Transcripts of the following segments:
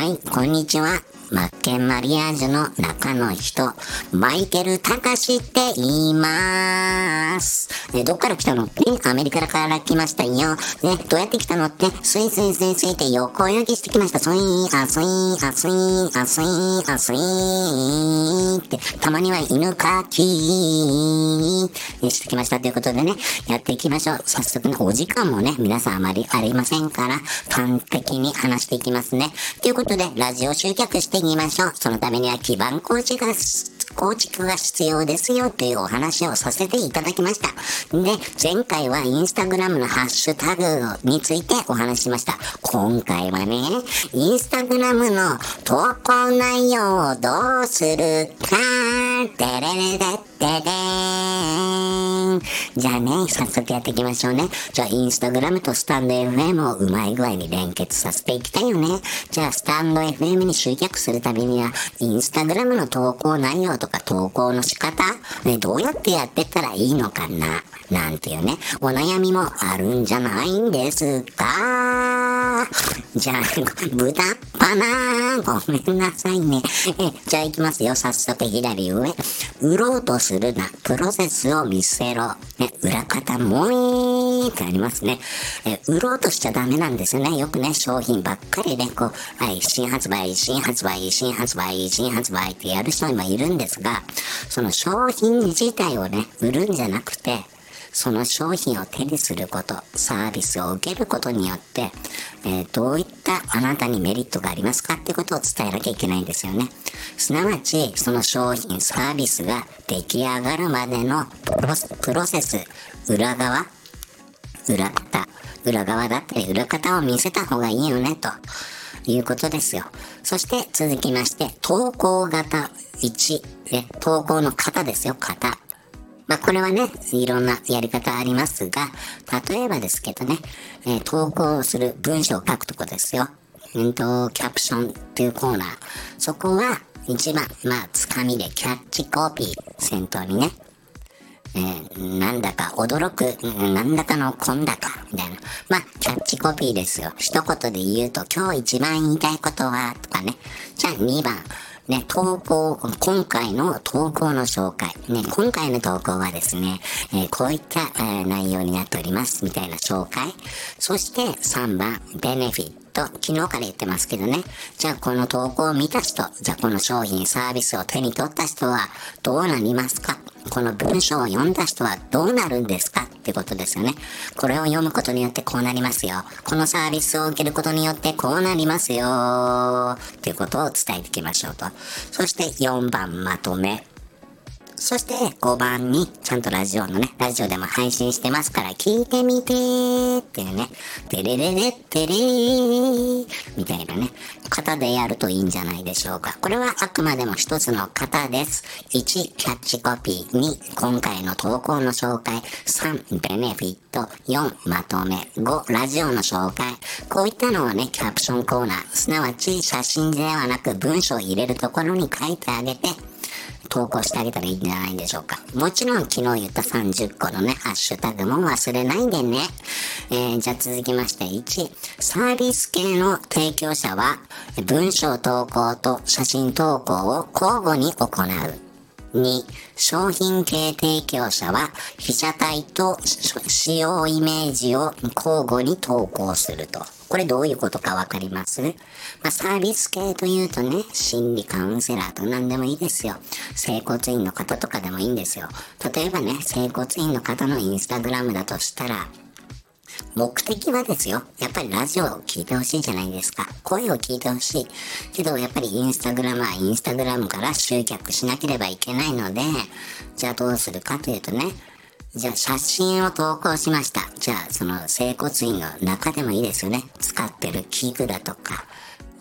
はい、こんにちは。マッケンマリアージュの中の人、マイケル・タカシって言いまーす。え、どっから来たの？ってアメリカから来ましたよ。ね、どうやって来たのって、スイスイスイスイって横泳ぎしてきました。スイー、あ、スイー、あ、スイー、あ、スイー、あ、スイーって、たまには犬かきーしてきましたということでね、やっていきましょう。早速ね、お時間もね、皆さんあまりありませんから、端的に話していきますね。ということで、ラジオ集客していきましょう。そのためには基盤構築が、構築が必要ですよというお話をさせていただきました。で、前回はインスタグラムのハッシュタグについてお話ししました。今回はね、インスタグラムの投稿内容をどうするか、てれれれってれーん。じゃあね、早速やっていきましょうね。じゃあ、インスタグラムとスタンド FM をうまい具合に連結させていきたいよね。じゃあ、スタンド FM に集客するためには、インスタグラムの投稿内容とか投稿の仕方、ね、どうやってやってったらいいのかな、なんていうね、お悩みもあるんじゃないんですかじゃあ、豚っぱなごめんなさいね。え、じゃあ行きますよ。早速左上。売ろうとするな。プロセスを見せろ。ね、裏方もいーってありますね。え、売ろうとしちゃダメなんですよね。よくね、商品ばっかりで、こう、はい、新発売、新発売、新発売、新発売ってやる人もいるんですが、その商品自体をね、売るんじゃなくて、その商品を手にすること、サービスを受けることによって、えーどういったあなたにメリットがありますかってことを伝えなきゃいけないんですよね。すなわち、その商品、サービスが出来上がるまでのプロセス、裏側、裏方、裏側だったり裏方を見せた方がいいよね、ということですよ。そして続きまして、投稿型1、ね、投稿の型ですよ、型。まあ、これはね、いろんなやり方ありますが、例えばですけどね、えー投稿する文章を書くとこですよ。えっと、キャプションっていうコーナー。そこは、一番、まあ、つかみでキャッチコピー、先頭にね、えーなんだか驚く、うんなんだかのこんだか、みたいな。まあ、キャッチコピーですよ。一言で言うと、今日一番言いたいことは、とかね。じゃあ2番。ね、投稿、今回の投稿の紹介。ね、今回の投稿はですね、えーこういった、えー内容になっております。みたいな紹介。そして3番、ベネフィット。昨日から言ってますけどね。じゃあこの投稿を見た人、じゃあこの商品、サービスを手に取った人はどうなりますか？この文章を読んだ人はどうなるんですかってことですよね。これを読むことによってこうなりますよ。このサービスを受けることによってこうなりますよ。っていうことを伝えていきましょうと。そして4番まとめ。そして5番にちゃんとラジオのね、ラジオでも配信してますから聞いてみてーっていうね、てれれれってれーみたいなね、型でやるといいんじゃないでしょうか。これはあくまでも一つの型です。1、キャッチコピー。2、今回の投稿の紹介。3、ベネフィット。4、まとめ。5、ラジオの紹介。こういったのをね、キャプションコーナー。すなわち写真ではなく文章を入れるところに書いてあげて、投稿してあげたらいいんじゃないでしょうか。もちろん昨日言った30個のね、ハッシュタグも忘れないでね。えー、じゃあ続きまして1、サービス系の提供者は、文章投稿と写真投稿を交互に行う。2、商品系提供者は、被写体と使用イメージを交互に投稿すると。これどういうことかわかります？まあ、サービス系というとね、心理カウンセラーと何でもいいですよ。整骨院の方とかでもいいんですよ。例えばね、整骨院の方のインスタグラムだとしたら、目的はですよ。やっぱりラジオを聞いてほしいじゃないですか。声を聞いてほしい。けど、やっぱりインスタグラムはインスタグラムから集客しなければいけないので、じゃあどうするかというとね、じゃあ写真を投稿しました。じゃあその整骨院の中でもいいですよね。使ってる器具だとか、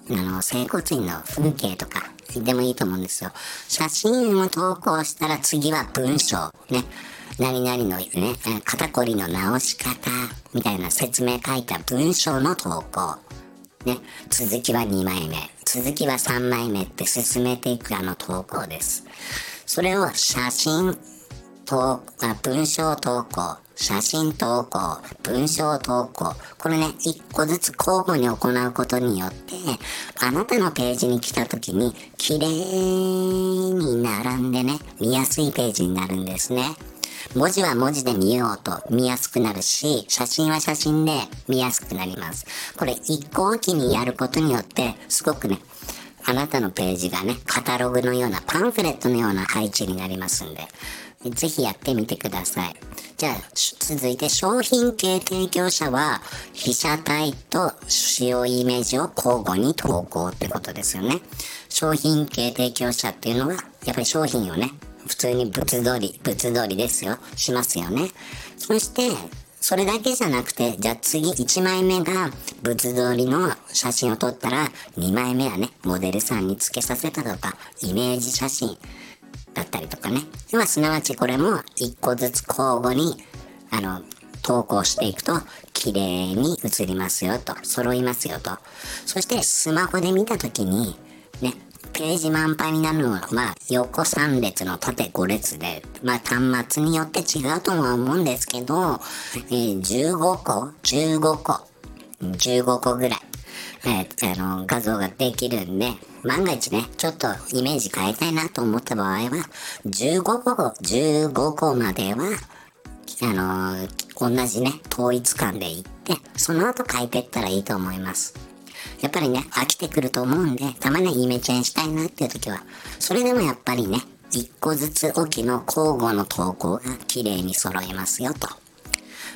あの、整骨院の風景とか、でもいいと思うんですよ。写真を投稿したら次は文章。ね。何々のね、肩こりの直し方、みたいな説明書いた文章の投稿。ね。続きは2枚目。続きは3枚目って進めていくあの投稿です。それを写真、投あ文章投稿、写真投稿、文章投稿、これね、一個ずつ交互に行うことによって、あなたのページに来た時に、綺麗に並んでね、見やすいページになるんですね。文字は文字で見ようと見やすくなるし、写真は写真で見やすくなります。これ一個おきにやることによって、すごくね、あなたのページがね、カタログのような、パンフレットのような配置になりますんで、ぜひやってみてください。じゃあ、続いて商品系提供者は、被写体と使用イメージを交互に投稿ってことですよね。商品系提供者っていうのは、やっぱり商品をね、普通に物通り、物通りですよ。しますよね。そして、それだけじゃなくて、じゃあ次1枚目が物通りの写真を撮ったら、2枚目はね、モデルさんに付けさせたとか、イメージ写真。だったりとかね。まあ、すなわちこれも一個ずつ交互に、あの、投稿していくと、綺麗に映りますよと、揃いますよと。そして、スマホで見たときに、ね、ページ満杯になるのは、まあ、横3列の縦5列で、まあ、端末によって違うとは思うんですけど、えー、15個 ?15 個 ?15 個ぐらい。えー、あの、画像ができるんで、万が一ね、ちょっとイメージ変えたいなと思った場合は、15個、15個までは、あのー、同じね、統一感でいって、その後変えてったらいいと思います。やっぱりね、飽きてくると思うんで、たまにイメチェンしたいなっていう時は、それでもやっぱりね、一個ずつおきの交互の投稿が綺麗に揃いますよと。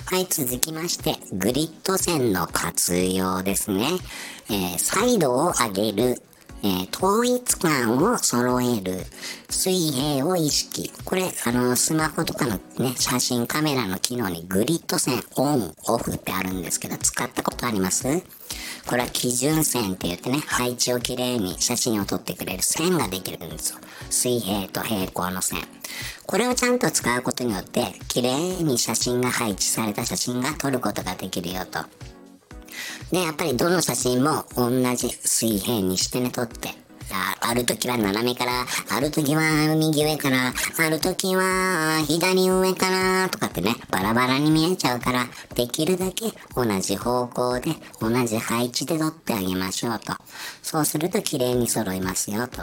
はい、続きまして、グリッド線の活用ですね。えー、サイドを上げる、えー、統一感を揃える、水平を意識。これ、あの、スマホとかのね、写真カメラの機能にグリッド線オン、オフってあるんですけど、使ったことあります？これは基準線って言ってね、配置をきれいに写真を撮ってくれる線ができるんですよ。水平と平行の線。これをちゃんと使うことによって、綺麗に写真が配置された写真が撮ることができるよと。で、やっぱりどの写真も同じ水平にしてね、撮って。ある時は斜めから、ある時は右上から、ある時は左上から、とかってね、バラバラに見えちゃうから、できるだけ同じ方向で、同じ配置で撮ってあげましょうと。そうすると綺麗に揃いますよと。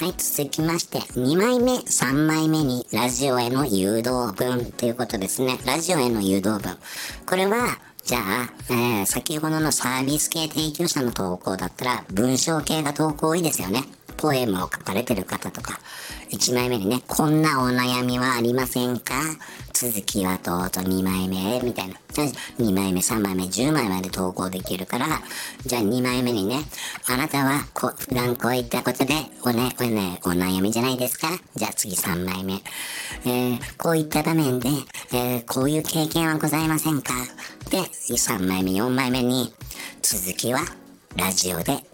はい、続きまして、2枚目、3枚目にラジオへの誘導文ということですね。ラジオへの誘導文。これは、じゃあ、えー、先ほどのサービス系提供者の投稿だったら、文章系が投稿多いですよね。ポエムを書かれてる方とか、1枚目にね、こんなお悩みはありませんか？続きはどうぞ2枚目、みたいな。2枚目、3枚目、10枚まで投稿できるから、じゃあ2枚目にね、あなたはこ普段こういったことでおね、おね、お悩みじゃないですか？じゃあ次3枚目。えー、こういった場面で、えー、こういう経験はございませんか？で、3枚目、4枚目に、続きはラジオで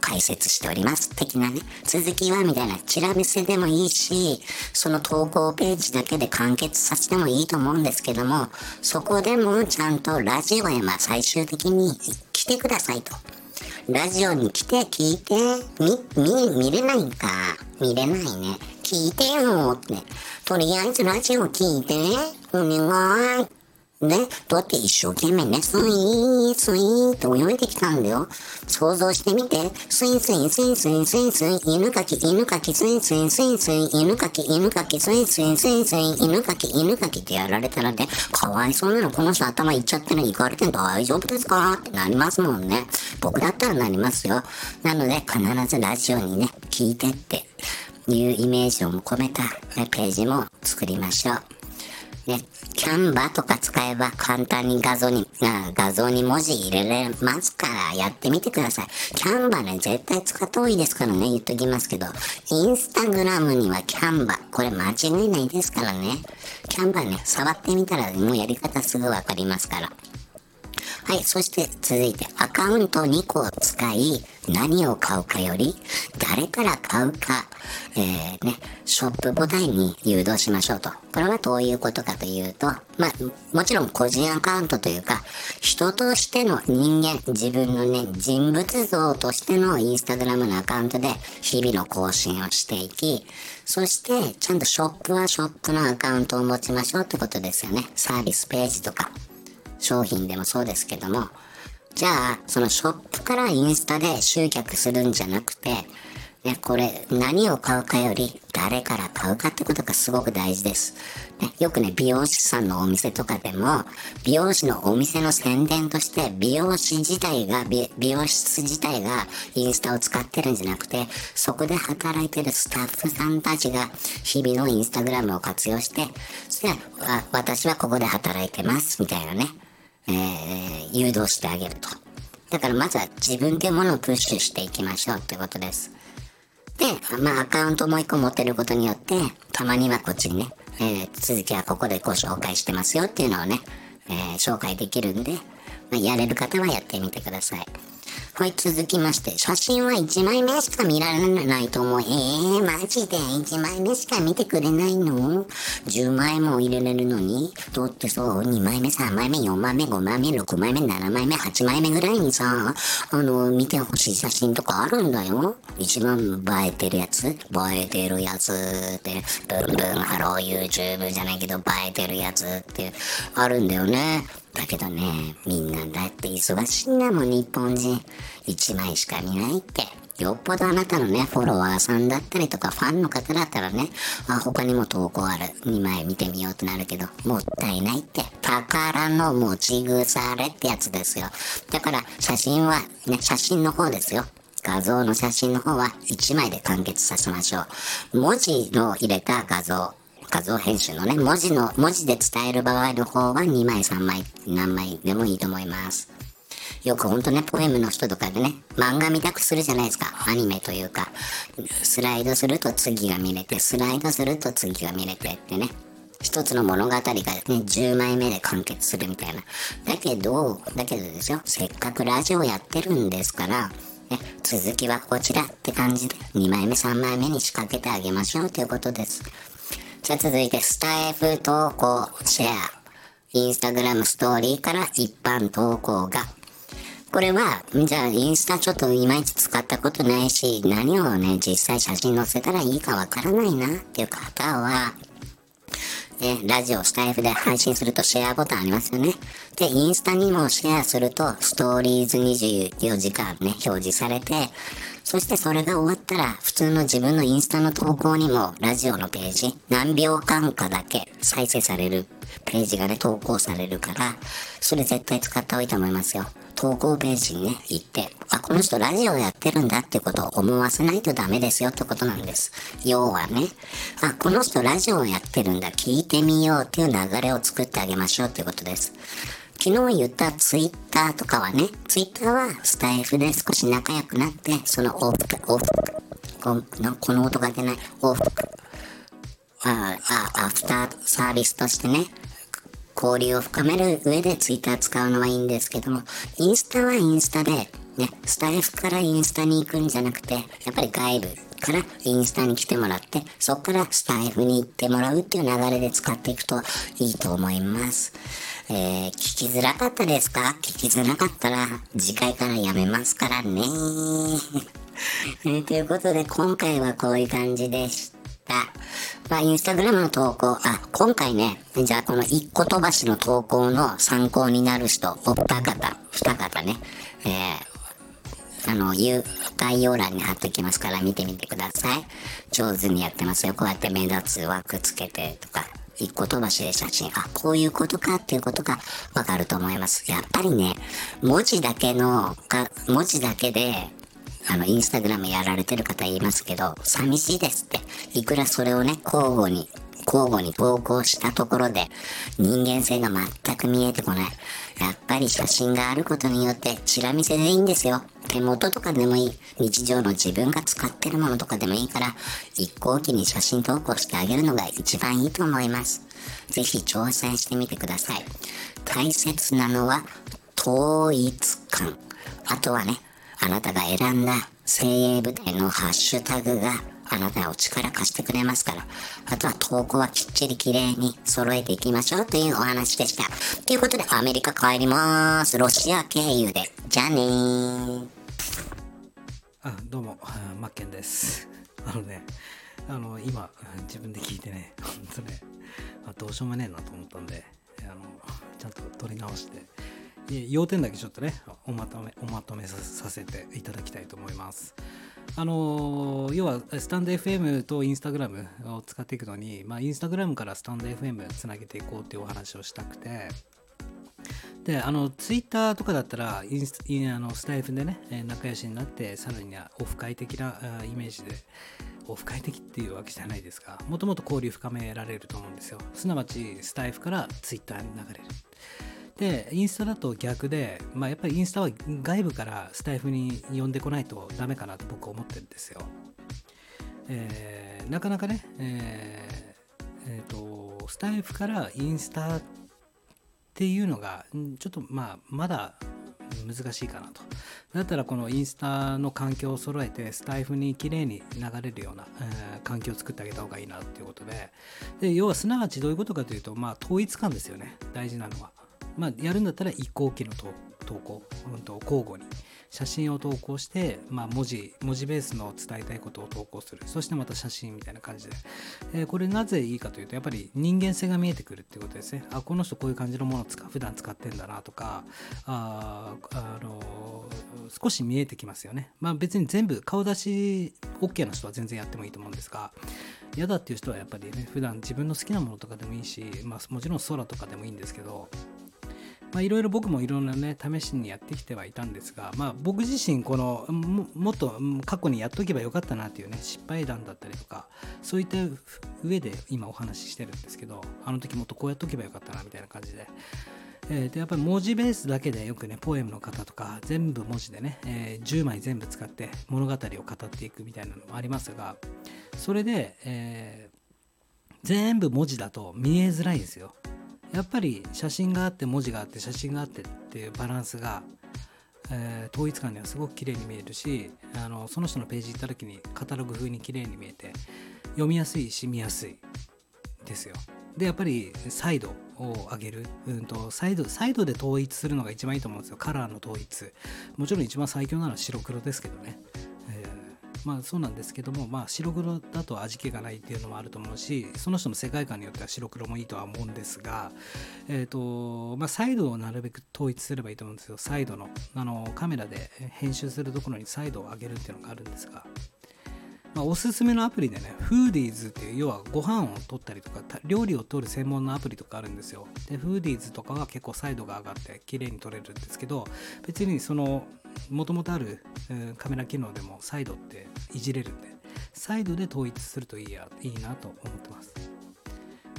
解説しております。的なね、続きはみたいなチラ見せでもいいし、その投稿ページだけで完結させてもいいと思うんですけども、そこでもちゃんとラジオへまあ最終的に来てくださいと。ラジオに来て聞いて、み、み、見れないんか。見れないね。聞いてよって。とりあえずラジオ聞いて。お願い。ね、だって一生懸命ね、スイー、スイーって泳いできたんだよ。想像してみて、スイスイ、スイスイ、スイスイ、犬かき、犬かき、スイスイ、スイスイ、犬かき、犬かき、スイスイ、スイスイ、犬かき、犬かきってやられたらね、かわいそうなの、この人頭いっちゃってる、行かれて大丈夫ですか？ってなりますもんね。僕だったらなりますよ。なので、必ずラジオにね、聞いてっていうイメージを込めたページも作りましょう。ね、キャンバーとか使えば簡単に画像に、画像に文字入れれますからやってみてください。キャンバーね、絶対使った方がいいですからね、言っときますけど。インスタグラムにはキャンバー、これ間違いないですからね。キャンバーね、触ってみたらもうやり方すぐわかりますから。はい、そして続いて、アカウント2個を使い、何を買うかより、誰から買うか、えー、ね、ショップボタンに誘導しましょうと。これはどういうことかというと、まあ、もちろん個人アカウントというか、人としての人間、自分のね、人物像としてのインスタグラムのアカウントで日々の更新をしていき、そして、ちゃんとショップはショップのアカウントを持ちましょうってことですよね。サービスページとか。商品でもそうですけども、じゃあ、そのショップからインスタで集客するんじゃなくて、ね、これ、何を買うかより、誰から買うかってことがすごく大事です。ね、よくね、美容師さんのお店とかでも、美容師のお店の宣伝として、美容師自体が、美容室自体がインスタを使ってるんじゃなくて、そこで働いてるスタッフさんたちが、日々のインスタグラムを活用して、そして、私はここで働いてます、みたいなね。えー、誘導してあげると。だからまずは自分でものをプッシュしていきましょうってことです。で、まあアカウントもう一個持ってることによって、たまにはこっちにね、えー、続きはここでご紹介してますよっていうのをね、えー、紹介できるんで、まあ、やれる方はやってみてください。はい、続きまして、写真は1枚目しか見られないと思う。えー、マジで？1枚目しか見てくれないの ?10 枚も入れれるのに？だってそう、2枚目、3枚目、4枚目、5枚目、6枚目、7枚目、8枚目ぐらいにさ、あの、見てほしい写真とかあるんだよ。一番映えてるやつ？映えてるやつって、ブンブンハロー YouTube じゃないけど映えてるやつってあるんだよね。だけどね、みんなだって忙しいんだもん、日本人。1枚しか見ないって。よっぽどあなたのね、フォロワーさんだったりとか、ファンの方だったらね、あ、他にも投稿ある。2枚見てみようってなるけど、もったいないって。宝の持ち腐れってやつですよ。だから、写真は、ね、写真の方ですよ。画像の写真の方は1枚で完結させましょう。文字の入れた画像、画像編集のね、文字の、文字で伝える場合の方は2枚3枚、何枚でもいいと思います。よくほんとね、ポエムの人とかでね、漫画見たくするじゃないですか。アニメというか、スライドすると次が見れて、スライドすると次が見れてってね。一つの物語がね、10枚目で完結するみたいな。だけど、だけどですよ、せっかくラジオやってるんですから、ね、続きはこちらって感じで、2枚目、3枚目に仕掛けてあげましょうということです。じゃあ続いて、スタイフ投稿、シェア。インスタグラムストーリーから一般投稿が。これは、じゃあインスタちょっといまいち使ったことないし、何をね、実際写真載せたらいいかわからないなっていう方は、ね、ラジオ、スタイフで配信するとシェアボタンありますよね。で、インスタにもシェアすると、ストーリーズ24時間ね、表示されて、そしてそれが終わったら、普通の自分のインスタの投稿にも、ラジオのページ、何秒間かだけ再生されるページがね、投稿されるから、それ絶対使った方がいいと思いますよ。投稿ページにね、行って、あ、この人ラジオやってるんだってことを思わせないとダメですよってことなんです。要はね、あ、この人ラジオやってるんだ、聞いてみようっていう流れを作ってあげましょうってことです。昨日言ったツイッターとかはね、ツイッターはスタイフで少し仲良くなって、その往復、往復、このこの音が出ない、往復、ああ、アフターサービスとしてね、交流を深める上でツイッター使うのはいいんですけども、インスタはインスタで、ね、スタイフからインスタに行くんじゃなくて、やっぱり外部からインスタに来てもらって、そこからスタイフに行ってもらうっていう流れで使っていくといいと思います。えー、聞きづらかったですか？聞きづらかったら、次回からやめますからね。え、ということで、今回はこういう感じでした。まあ、インスタグラムの投稿、あ、今回ね、じゃあこの一個飛ばしの投稿の参考になる人、お二方、二方ね、えー、あの、言う、概要欄に貼っておきますから見てみてください。上手にやってますよ。こうやって目立つ枠つけてとか、一個飛ばしで写真、あ、こういうことかっていうことがわかると思います。やっぱりね、文字だけの、か、文字だけで、あの、インスタグラムやられてる方言いますけど、寂しいですって。いくらそれをね、交互に、交互に投稿したところで、人間性が全く見えてこない。やっぱり写真があることによって、チラ見せでいいんですよ。手元とかでもいい。日常の自分が使ってるものとかでもいいから、一向機に写真投稿してあげるのが一番いいと思います。ぜひ挑戦してみてください。大切なのは、統一感。あとはね、あなたが選んだ精鋭部隊のハッシュタグがあなたを力貸してくれますから。あとは投稿はきっちり綺麗に揃えていきましょうというお話でした。ということでアメリカ帰ります。ロシア経由で。じゃあねー。あ、どうも、マッケンです。あのね、あの、今、自分で聞いてね、ほんとね、どうしようもねえなと思ったんで、あの、ちゃんと取り直して、要点だけちょっとねおまとめおまとめさせていただきたいと思います。あの要はスタンド FM とインスタグラムを使っていくのに、まあ、インスタグラムからスタンド FM つなげていこうっていうお話をしたくてであのツイッターとかだったらインスあのスタイフでね仲良しになってさらにはオフ会的なイメージでオフ会的っていうわけじゃないですがもともと交流深められると思うんですよ。すなわちスタイフからツイッターに流れる。でインスタだと逆で、まあ、やっぱりインスタは外部からスタイフに呼んでこないとダメかなと僕は思ってるんですよ。えー、なかなかね、えーえーと、スタイフからインスタっていうのがちょっとまあまだ難しいかなと。だったらこのインスタの環境を揃えてスタイフに綺麗に流れるような、えー、環境を作ってあげた方がいいなっていうことでで要はすなわちどういうことかというとまあ統一感ですよね大事なのは。まあ、やるんだったら移行期の投稿、うんと、交互に写真を投稿して、まあ、文字文字ベースの伝えたいことを投稿する。そしてまた写真みたいな感じで、えー、これなぜいいかというとやっぱり人間性が見えてくるっていうことですね。あこの人こういう感じのものを使普段使ってんだなとかああの少し見えてきますよね。まあ別に全部顔出し OK な人は全然やってもいいと思うんですが嫌だっていう人はやっぱりね普段自分の好きなものとかでもいいし、まあ、もちろん空とかでもいいんですけどいろいろ僕もいろんなね試しにやってきてはいたんですが、まあ、僕自身このもっと過去にやっとけばよかったなっていうね失敗談だったりとかそういった上で今お話ししてるんですけどあの時もっとこうやっとけばよかったなみたいな感じで。えー、でやっぱり文字ベースだけでよくねポエムの方とか全部文字でね、えー、10枚全部使って物語を語っていくみたいなのもありますがそれで、えー、全部文字だと見えづらいですよやっぱり写真があって文字があって写真があってっていうバランスが、えー、統一感にはすごく綺麗に見えるしあのその人のページ行った時にカタログ風に綺麗に見えて読みやすいし見やすいですよ。でやっぱりサイドを上げる、うんと、サイドサイドで統一するのが一番いいと思うんですよ。カラーの統一。もちろん一番最強なのは白黒ですけどね。まあそうなんですけども、まあ、白黒だと味気がないっていうのもあると思うしその人の世界観によっては白黒もいいとは思うんですが、えーとまあ、サイドをなるべく統一すればいいと思うんですよサイドのあのカメラで編集するところにサイドを上げるっていうのがあるんですが。まあ、おすすめのアプリでね、フーディーズっていう、要はご飯を取ったりとか、料理を取る専門のアプリとかあるんですよ。で、フーディーズとかは結構サイドが上がって綺麗に撮れるんですけど、別にその、もともとある、カメラ機能でもサイドっていじれるんで、サイドで統一するといいやいいなと思ってます。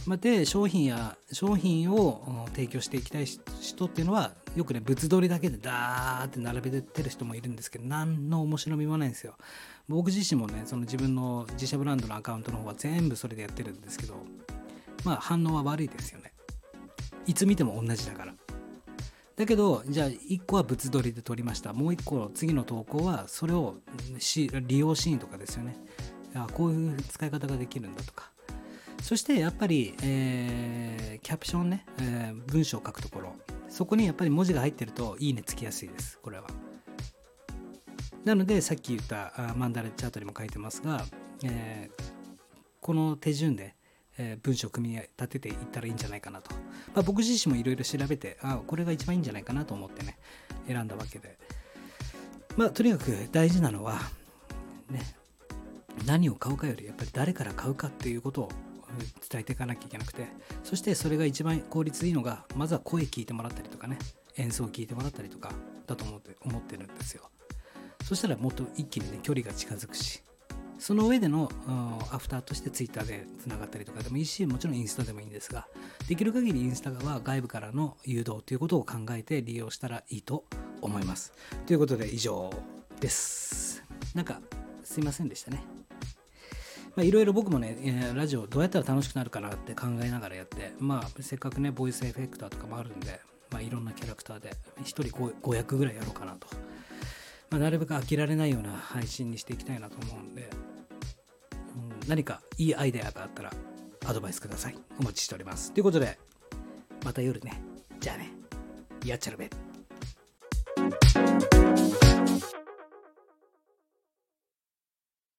ま、で商品や商品を提供していきたい人っていうのはよくね物撮りだけでダーって並べてる人もいるんですけど何の面白みもないんですよ。僕自身もねその自分の自社ブランドのアカウントの方は全部それでやってるんですけどまあ反応は悪いですよね。いつ見ても同じだから。だけどじゃあ1個は物撮りで撮りました。もう1個次の投稿はそれを利用シーンとかですよね。あこういう使い方ができるんだとか。そしてやっぱり、えー、キャプションね、えー、文章を書くところ。そこにやっぱり文字が入ってるといいねつきやすいですこれは。なのでさっき言ったあマンダラチャートにも書いてますが、えー、この手順で、え、文章を組み立てていったらいいんじゃないかなと、まあ、僕自身もいろいろ調べてあこれが一番いいんじゃないかなと思ってね選んだわけで。まあとにかく大事なのはね何を買うかよりやっぱり誰から買うかっていうことを伝えていかなきゃいけなくてそしてそれが一番効率いいのがまずは声聞いてもらったりとかね演奏を聞いてもらったりとかだと思って思ってるんですよ。そしたらもっと一気にね距離が近づくしその上でのアフターとしてツイッターでつながったりとかでもいいしもちろんインスタでもいいんですができる限りインスタは外部からの誘導ということを考えて利用したらいいと思います。ということで以上です。なんかすいませんでしたね。いろいろ僕もね、ラジオどうやったら楽しくなるかなって考えながらやって、まあ、せっかくね、ボイスエフェクターとかもあるんで、まあ、いろんなキャラクターで1人 5, 5役ぐらいやろうかなと、まあ、なるべく飽きられないような配信にしていきたいなと思うんで、うん、何かいいアイデアがあったらアドバイスください。お待ちしております。ということでまた夜ね。じゃあね。やっちゃるべ。